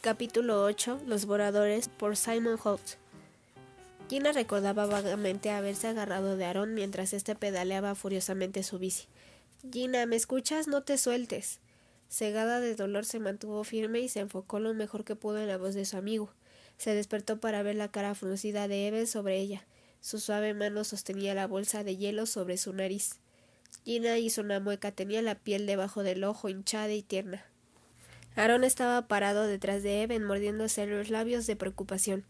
Capítulo 8 Los Boradores por Simon Holtz Gina recordaba vagamente haberse agarrado de Aaron mientras éste pedaleaba furiosamente su bici. Gina, ¿me escuchas? No te sueltes. Cegada de dolor se mantuvo firme y se enfocó lo mejor que pudo en la voz de su amigo. Se despertó para ver la cara fruncida de Eben sobre ella. Su suave mano sostenía la bolsa de hielo sobre su nariz. Gina hizo una mueca, tenía la piel debajo del ojo hinchada y tierna. Aaron estaba parado detrás de Eben, mordiéndose los labios de preocupación.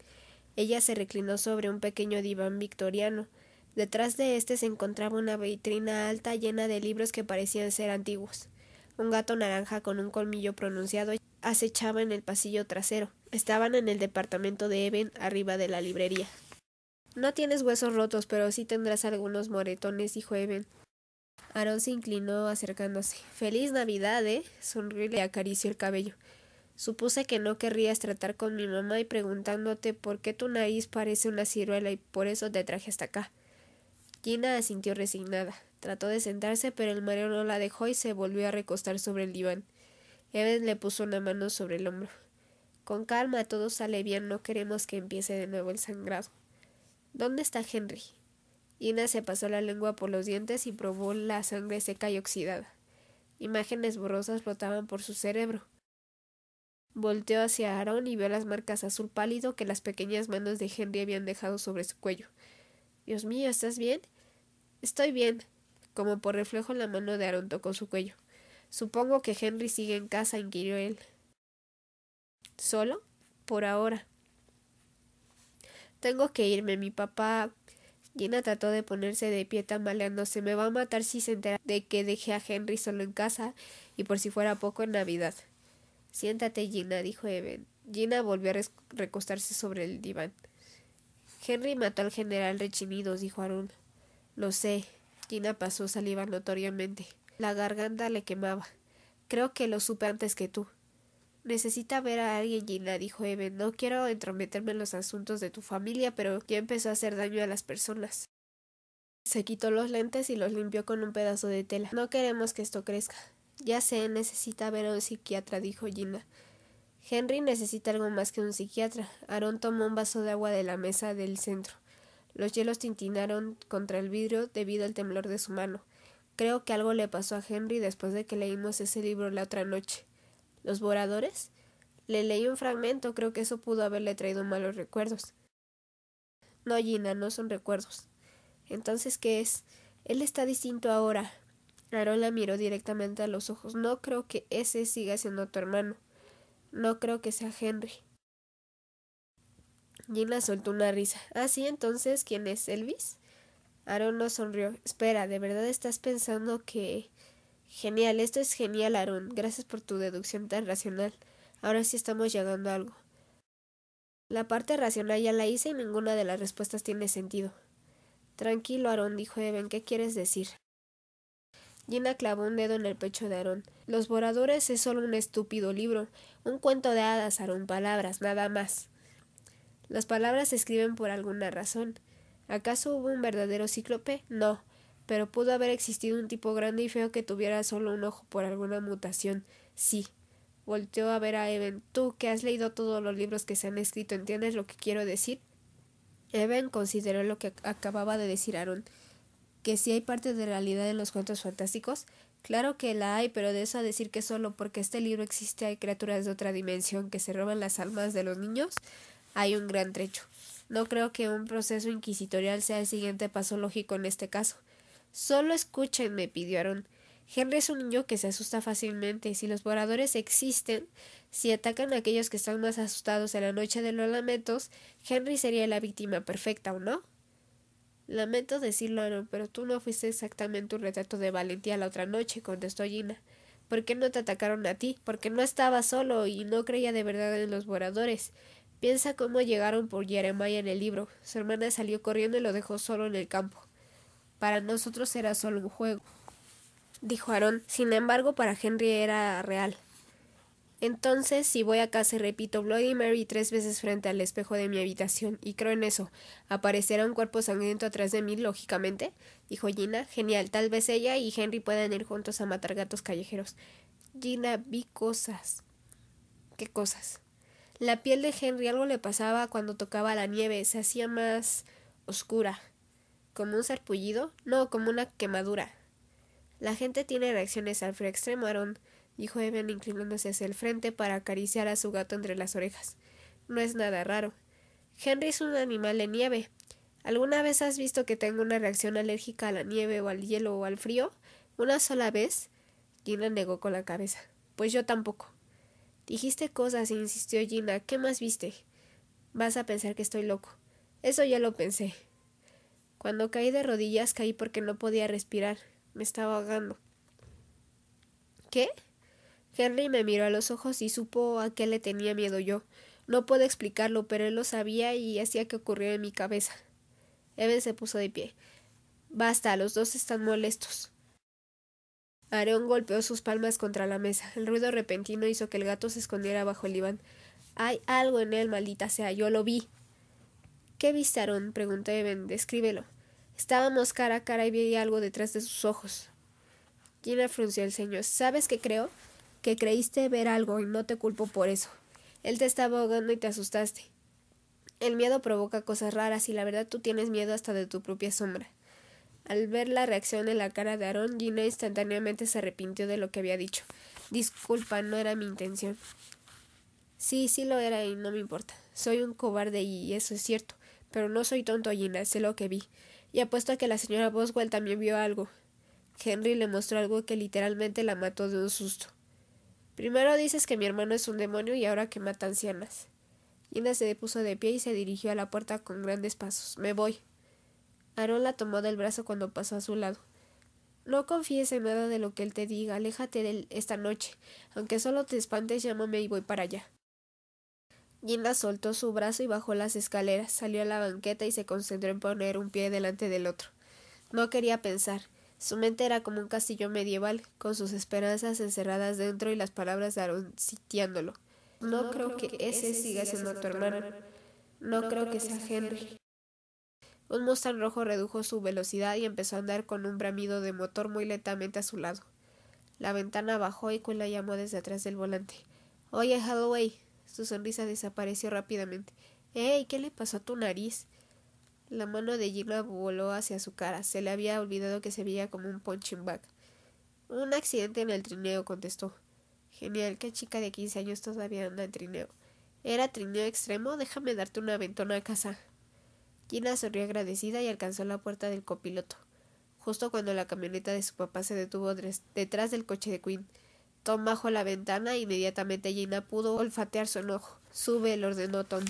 Ella se reclinó sobre un pequeño diván victoriano. Detrás de éste se encontraba una vitrina alta llena de libros que parecían ser antiguos. Un gato naranja con un colmillo pronunciado acechaba en el pasillo trasero. Estaban en el departamento de Eben, arriba de la librería. No tienes huesos rotos, pero sí tendrás algunos moretones, dijo Eben. Aaron se inclinó acercándose. Feliz Navidad, ¿eh? Sonrió y le acarició el cabello. Supuse que no querrías tratar con mi mamá y preguntándote por qué tu nariz parece una ciruela y por eso te traje hasta acá. Gina asintió resignada. Trató de sentarse, pero el mareo no la dejó y se volvió a recostar sobre el diván. Evan le puso una mano sobre el hombro. Con calma, todo sale bien, no queremos que empiece de nuevo el sangrado. ¿Dónde está Henry? Gina se pasó la lengua por los dientes y probó la sangre seca y oxidada. Imágenes borrosas flotaban por su cerebro. Volteó hacia Aaron y vio las marcas azul pálido que las pequeñas manos de Henry habían dejado sobre su cuello. Dios mío, ¿estás bien? Estoy bien. Como por reflejo la mano de Aaron tocó su cuello. Supongo que Henry sigue en casa, inquirió él. ¿Solo? Por ahora. Tengo que irme. Mi papá. Gina trató de ponerse de pie tambaleándose. Me va a matar si se entera de que dejé a Henry solo en casa y por si fuera poco en Navidad. Siéntate, Gina, dijo Eben. Gina volvió a recostarse sobre el diván. Henry mató al general Rechinidos, dijo Aaron. Lo sé. Gina pasó saliva notoriamente. La garganta le quemaba. Creo que lo supe antes que tú. Necesita ver a alguien, Gina, dijo Eben. No quiero entrometerme en los asuntos de tu familia, pero ya empezó a hacer daño a las personas. Se quitó los lentes y los limpió con un pedazo de tela. No queremos que esto crezca. Ya sé, necesita ver a un psiquiatra, dijo Gina. Henry necesita algo más que un psiquiatra. Aaron tomó un vaso de agua de la mesa del centro. Los hielos tintinaron contra el vidrio debido al temblor de su mano. Creo que algo le pasó a Henry después de que leímos ese libro la otra noche. ¿Los boradores? Le leí un fragmento, creo que eso pudo haberle traído malos recuerdos. No, Gina, no son recuerdos. Entonces, ¿qué es? Él está distinto ahora. Aaron la miró directamente a los ojos. No creo que ese siga siendo tu hermano. No creo que sea Henry. Gina soltó una risa. Ah, sí, entonces, ¿quién es Elvis? Aaron no sonrió. Espera, ¿de verdad estás pensando que... Genial, esto es genial, Aaron. Gracias por tu deducción tan racional. Ahora sí estamos llegando a algo. La parte racional ya la hice y ninguna de las respuestas tiene sentido. Tranquilo, Aaron, dijo Evan. ¿Qué quieres decir? Gina clavó un dedo en el pecho de Aarón. Los Boradores es solo un estúpido libro, un cuento de hadas, Aarón, palabras, nada más. Las palabras se escriben por alguna razón. ¿Acaso hubo un verdadero cíclope? No, pero pudo haber existido un tipo grande y feo que tuviera solo un ojo por alguna mutación. Sí. Volteó a ver a Eben. Tú, que has leído todos los libros que se han escrito, ¿entiendes lo que quiero decir? Eben consideró lo que acababa de decir Aaron que si hay parte de realidad en los cuentos fantásticos. Claro que la hay, pero de eso a decir que solo porque este libro existe hay criaturas de otra dimensión que se roban las almas de los niños, hay un gran trecho. No creo que un proceso inquisitorial sea el siguiente paso lógico en este caso. Solo escúchenme, pidió Aaron. Henry es un niño que se asusta fácilmente. Si los voradores existen, si atacan a aquellos que están más asustados en la noche de los lamentos, Henry sería la víctima perfecta, ¿o no? Lamento decirlo, Aaron, pero tú no fuiste exactamente un retrato de valentía la otra noche, contestó Gina. ¿Por qué no te atacaron a ti? Porque no estaba solo y no creía de verdad en los voradores. Piensa cómo llegaron por Jeremiah en el libro. Su hermana salió corriendo y lo dejó solo en el campo. Para nosotros era solo un juego, dijo Aaron. Sin embargo, para Henry era real. Entonces, si voy a casa y repito Bloody Mary tres veces frente al espejo de mi habitación, y creo en eso, ¿aparecerá un cuerpo sangriento atrás de mí, lógicamente? dijo Gina. Genial, tal vez ella y Henry puedan ir juntos a matar gatos callejeros. Gina, vi cosas. ¿Qué cosas? La piel de Henry algo le pasaba cuando tocaba la nieve, se hacía más oscura. ¿Como un sarpullido? No, como una quemadura. La gente tiene reacciones al frío extremo, Aaron, dijo Evan inclinándose hacia el frente para acariciar a su gato entre las orejas. No es nada raro. Henry es un animal de nieve. ¿Alguna vez has visto que tengo una reacción alérgica a la nieve o al hielo o al frío? ¿Una sola vez? Gina negó con la cabeza. Pues yo tampoco. Dijiste cosas, insistió Gina. ¿Qué más viste? Vas a pensar que estoy loco. Eso ya lo pensé. Cuando caí de rodillas caí porque no podía respirar. Me estaba ahogando. ¿Qué? Henry me miró a los ojos y supo a qué le tenía miedo yo. No puedo explicarlo, pero él lo sabía y hacía que ocurriera en mi cabeza. Evan se puso de pie. Basta, los dos están molestos. Aaron golpeó sus palmas contra la mesa. El ruido repentino hizo que el gato se escondiera bajo el diván. Hay algo en él, maldita sea. Yo lo vi. ¿Qué viste, Aaron? preguntó Evan. Descríbelo. Estábamos cara a cara y vi algo detrás de sus ojos. Gina frunció el ceño. ¿Sabes qué creo? Que creíste ver algo y no te culpo por eso. Él te estaba ahogando y te asustaste. El miedo provoca cosas raras y la verdad tú tienes miedo hasta de tu propia sombra. Al ver la reacción en la cara de Aaron, Gina instantáneamente se arrepintió de lo que había dicho. Disculpa, no era mi intención. Sí, sí lo era y no me importa. Soy un cobarde y eso es cierto. Pero no soy tonto, Gina, sé lo que vi. Y apuesto a que la señora Boswell también vio algo. Henry le mostró algo que literalmente la mató de un susto. Primero dices que mi hermano es un demonio y ahora que mata ancianas. Gina se puso de pie y se dirigió a la puerta con grandes pasos. Me voy. Aaron la tomó del brazo cuando pasó a su lado. No confíes en nada de lo que él te diga. Aléjate de él esta noche. Aunque solo te espantes, llámame y voy para allá. Gina soltó su brazo y bajó las escaleras, salió a la banqueta y se concentró en poner un pie delante del otro. No quería pensar. Su mente era como un castillo medieval, con sus esperanzas encerradas dentro y las palabras de Aaron sitiándolo. No, creo, que, ese siga siendo tu hermano. No, creo que sea Henry. Un Mustang rojo redujo su velocidad y empezó a andar con un bramido de motor muy lentamente a su lado. La ventana bajó y Quinn la llamó desde atrás del volante. Oye, Holloway. Su sonrisa desapareció rápidamente. ¡Ey! ¿Qué le pasó a tu nariz? La mano de Gina voló hacia su cara. Se le había olvidado que se veía como un punching bag. Un accidente en el trineo, contestó. Genial, qué chica de quince años todavía anda en trineo. ¿Era trineo extremo? Déjame darte una ventona a casa. Gina sonrió agradecida y alcanzó la puerta del copiloto, justo cuando la camioneta de su papá se detuvo detrás del coche de Quinn. Tom bajó la ventana e inmediatamente Gina pudo olfatear su enojo. Sube, el ordenó Tom.